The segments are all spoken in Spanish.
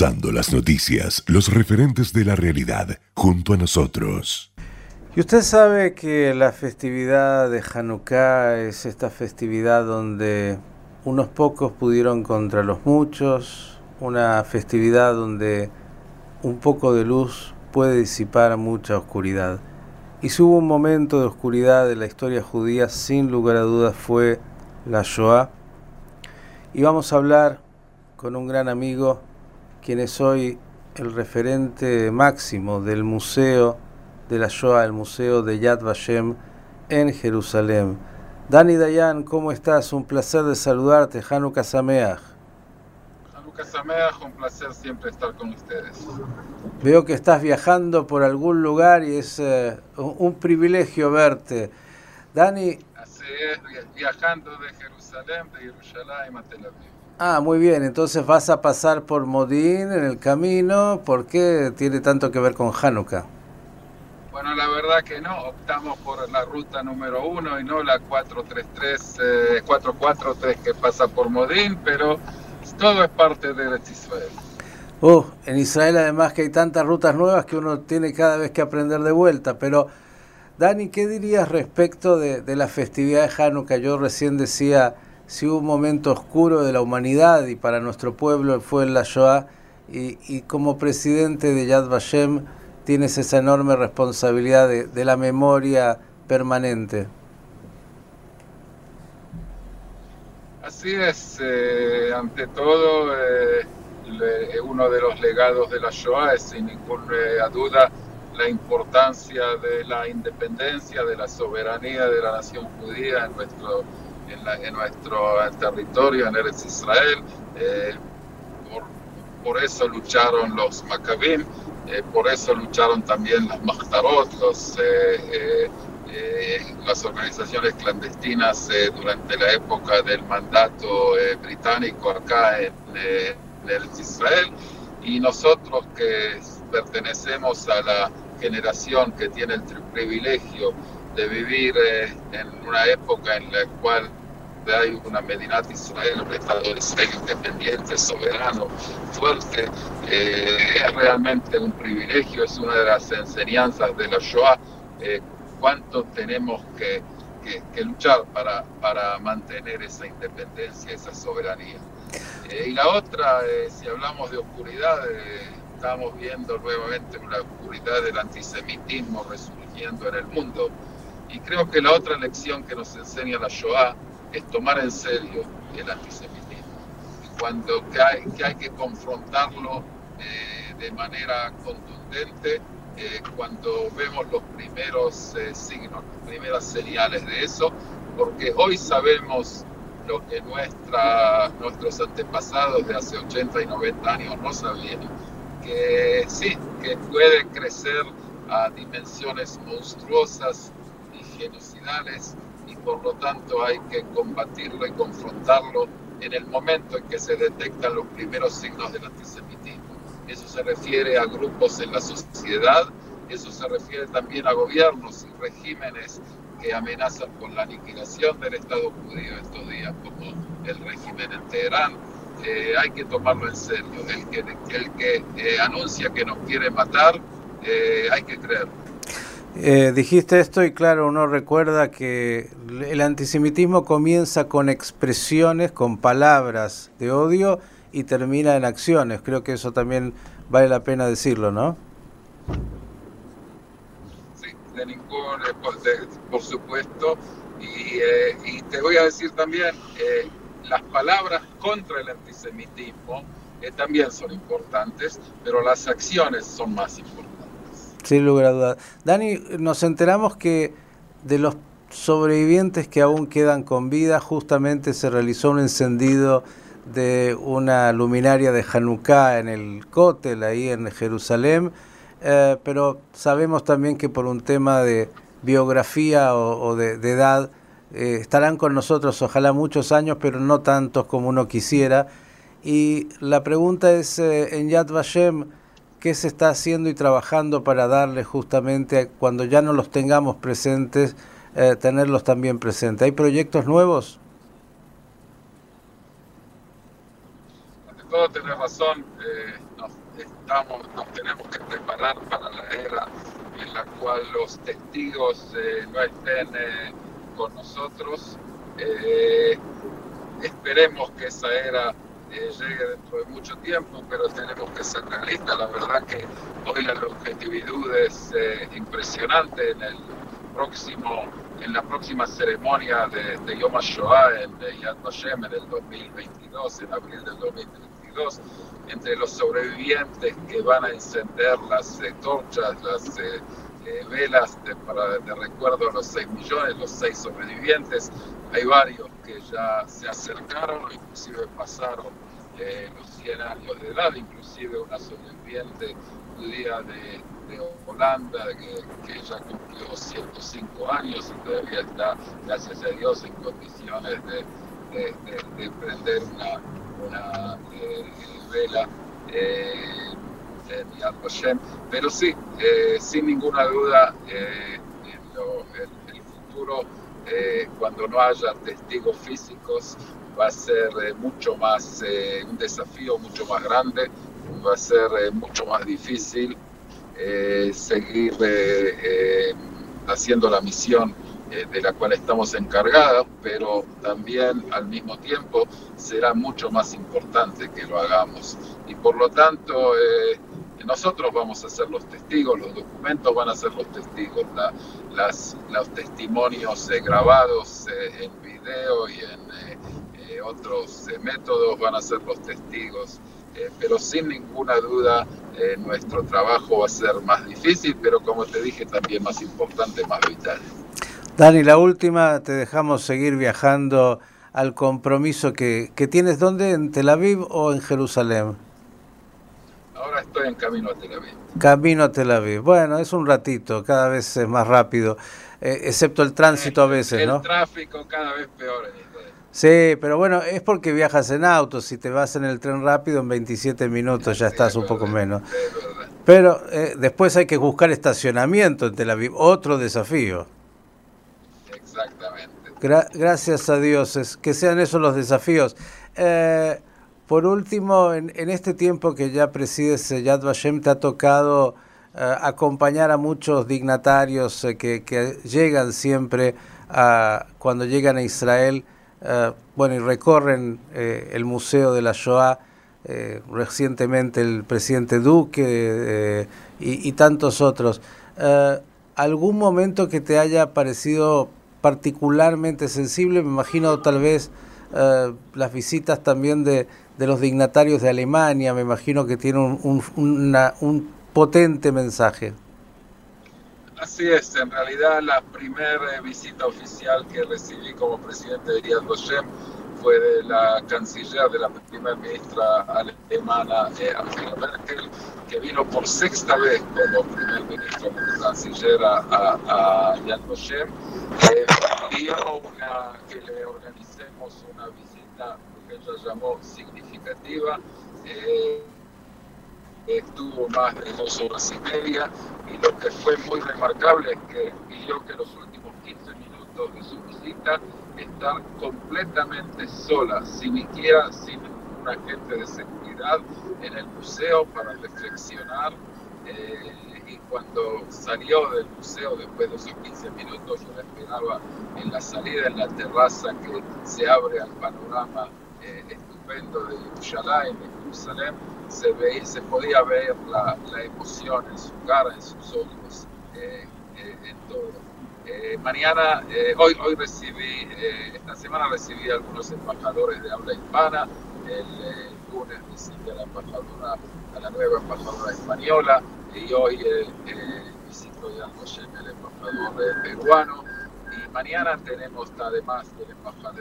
Las noticias, los referentes de la realidad, junto a nosotros. Y usted sabe que la festividad de Hanukkah es esta festividad donde unos pocos pudieron contra los muchos, una festividad donde un poco de luz puede disipar mucha oscuridad. Y si hubo un momento de oscuridad de la historia judía, sin lugar a dudas fue la Shoah. Y vamos a hablar con un gran amigo, quien es hoy el referente máximo del Museo de la Shoah, el Museo de Yad Vashem en Jerusalén. Dani Dayan, ¿cómo estás? Un placer de saludarte. Hanukkah Sameach. Hanukkah Sameach, un placer siempre estar con ustedes. Veo que estás viajando por algún lugar y es eh, un privilegio verte. Dani. Así es, viajando de Jerusalén, de Jerusalén a Tel Aviv. Ah, muy bien, entonces vas a pasar por Modín en el camino. ¿Por qué tiene tanto que ver con Hanukkah? Bueno, la verdad que no, optamos por la ruta número uno y no la 433, 443 eh, que pasa por Modín, pero todo es parte de Israel. Uh, en Israel además que hay tantas rutas nuevas que uno tiene cada vez que aprender de vuelta, pero Dani, ¿qué dirías respecto de, de la festividad de Hanukkah? Yo recién decía si hubo un momento oscuro de la humanidad y para nuestro pueblo fue en la Shoah, y, como presidente de Yad Vashem tienes esa enorme responsabilidad de, la memoria permanente. Así es, eh, ante todo, eh, uno de los legados de la Shoah es sin ninguna eh, duda la importancia de la independencia, de la soberanía de la nación judía en nuestro en, nuestro territorio, en Eretz Israel. Eh, por, eso lucharon los Maccabim, eh, por eso lucharon también las Mahtarot, los, eh, las organizaciones clandestinas durante la época del mandato británico acá en, en Eretz Israel. Y nosotros que pertenecemos a la generación que tiene el privilegio de vivir en una época en la cual hay una Medinat Israel, un Estado de Israel independiente, soberano, fuerte, eh, es realmente un privilegio, es una de las enseñanzas de la Shoah, eh, cuánto tenemos que, luchar para, para mantener esa independencia, esa soberanía. Eh, y la otra, si hablamos de oscuridad, estamos viendo nuevamente una oscuridad del antisemitismo resurgiendo en el mundo. Y creo que la otra lección que nos enseña la Shoah es tomar en serio el antisemitismo. Cuando que hay que, hay que confrontarlo eh, de manera contundente, eh, cuando vemos los primeros eh, signos, las primeras señales de eso, porque hoy sabemos lo que nuestra, nuestros antepasados de hace 80 y 90 años no sabían, que sí, que puede crecer a dimensiones monstruosas y genocidales por lo tanto hay que combatirlo y confrontarlo en el momento en que se detectan los primeros signos del antisemitismo. Eso se refiere a grupos en la sociedad, eso se refiere también a gobiernos y regímenes que amenazan con la aniquilación del Estado judío estos días, como el régimen en Teherán. Eh, hay que tomarlo en serio. El que, el que eh, anuncia que nos quiere matar, eh, hay que creerlo. Eh, dijiste esto y claro, uno recuerda que el antisemitismo comienza con expresiones, con palabras de odio y termina en acciones. Creo que eso también vale la pena decirlo, ¿no? Sí, de ningún, eh, por supuesto. Eh, y, te voy a decir también, las palabras contra el antisemitismo también son importantes, pero las acciones son más importantes. Sin lugar a dudas. Dani, nos enteramos que de los sobrevivientes que aún quedan con vida, justamente se realizó un encendido de una luminaria de Hanukkah en el Kotel, ahí en Jerusalén, eh, pero sabemos también que por un tema de biografía o, de, edad, eh, estarán con nosotros ojalá muchos años, pero no tantos como uno quisiera. Y la pregunta es, eh, en Yad Vashem, qué se está haciendo y trabajando para darle justamente, cuando ya no los tengamos presentes, eh, tenerlos también presentes. ¿Hay proyectos nuevos? todo tenés razón, nos, estamos, nos tenemos que preparar para la era en la cual los testigos no estén con nosotros. esperemos que esa era eh, llegue dentro de mucho tiempo, pero tenemos que ser realistas. La verdad que hoy la objetividad es eh, impresionante en el próximo en la próxima ceremonia de, de Yom HaShoah en Yad Vashem en el 2022, en abril del 2022, entre los sobrevivientes que van a encender las eh, torchas, las velas de, para, de recuerdo a los 6 millones, los 6 sobrevivientes, hay varios que ya se acercaron inclusive pasaron eh, los 100 años de edad, inclusive una sobreviviente judía de, Holanda que, ya cumplió 105 años y todavía está, gracias a Dios, en condiciones de, prender una, eh, vela. Eh, pero sí, sin ninguna duda, en el futuro eh, cuando no haya testigos físicos, va a ser eh, mucho más, eh, un desafío mucho más grande, va a ser mucho más difícil seguir haciendo la misión de la cual estamos encargados, pero también al mismo tiempo será mucho más importante que lo hagamos. Y por lo tanto, nosotros vamos a ser los testigos, los documentos van a ser los testigos, las, los testimonios eh, grabados eh, en video y en eh, otros métodos van a ser los testigos. pero sin ninguna duda nuestro trabajo va a ser más difícil, pero como te dije también más importante, más vital. Dani, la última, te dejamos seguir viajando al compromiso que, que tienes, ¿dónde? ¿En Tel Aviv o en Jerusalén? Ahora estoy en camino a Tel Aviv. Camino a Tel Aviv. Bueno, es un ratito, cada vez es más rápido, eh, excepto el tránsito a veces, ¿no? El tráfico cada vez peor. Sí, pero bueno, es porque viajas en auto. Si te vas en el tren rápido, en 27 minutos ya estás un poco menos. Pero eh, después hay que buscar estacionamiento en Tel Aviv, otro desafío. Exactamente. gracias a Dios, es, que sean esos los desafíos. Eh, por último, en, este tiempo que ya presides Yad Vashem, te ha tocado eh, acompañar a muchos dignatarios eh, que, llegan siempre a, cuando llegan a Israel, eh, bueno, y recorren el Museo de la Shoah, recientemente el presidente Duque y, tantos otros. ¿Algún momento que te haya parecido particularmente sensible? Me imagino tal vez las visitas también de los dignatarios de Alemania, me imagino que tiene un, potente mensaje. Así es, en realidad la primera visita oficial que recibí como presidente de Yad Vashem fue de la canciller de la primera ministra alemana, eh, Angela Merkel, que vino por sexta vez como primer ministro, como canciller a, a, Yad Vashem. Eh, que le organicemos una visita que ella llamó significativa. Eh, estuvo más de dos horas y media y lo que fue muy remarcable es que pidió que los últimos 15 minutos de su visita estar completamente sola, sin siquiera sin un agente de seguridad en el museo para reflexionar. Eh, y cuando salió del museo después de esos 15 minutos, yo la esperaba en la salida, en la terraza que se abre al panorama eh, estupendo de Jerusalén, de Jerusalén, se, ve, se podía ver la, la, emoción en su cara, en sus ojos, eh, eh, en todo. mañana, hoy, hoy recibí, esta semana recibí a algunos embajadores de habla hispana, el lunes recibí a la embajadora, a la nueva embajadora española, y hoy visito ya el embajador peruano, mañana tenemos, además de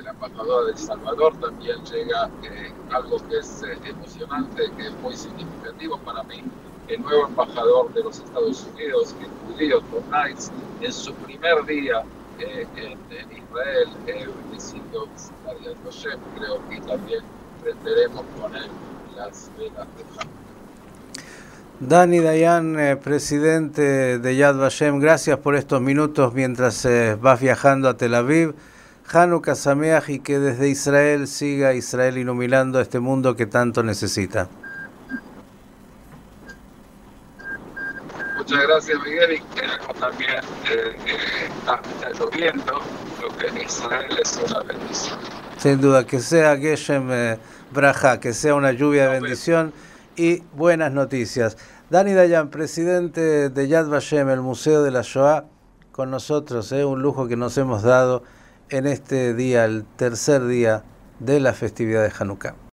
la, embajadora de El Salvador, también llega eh, algo que es eh, emocionante, que es muy significativo para mí, el nuevo embajador de los Estados Unidos, el judío Tom Knights, en su primer día eh, en, Israel, decidió visitar Yad Vashem, creo que también prenderemos con él las velas de Hanukkah. Dani Dayan, eh, presidente de Yad Vashem, gracias por estos minutos mientras eh, vas viajando a Tel Aviv. Hanukkah Sameach y que desde Israel siga Israel iluminando este mundo que tanto necesita. Muchas gracias Miguel y también eh, eh, lloviendo, lo que en Israel es una bendición. Sin duda, que sea Geshem eh, Braja, que sea una lluvia de bendición y buenas noticias. Dani Dayan, presidente de Yad Vashem, el Museo de la Shoah, con nosotros, eh, un lujo que nos hemos dado en este día, el tercer día de la festividad de Hanukkah.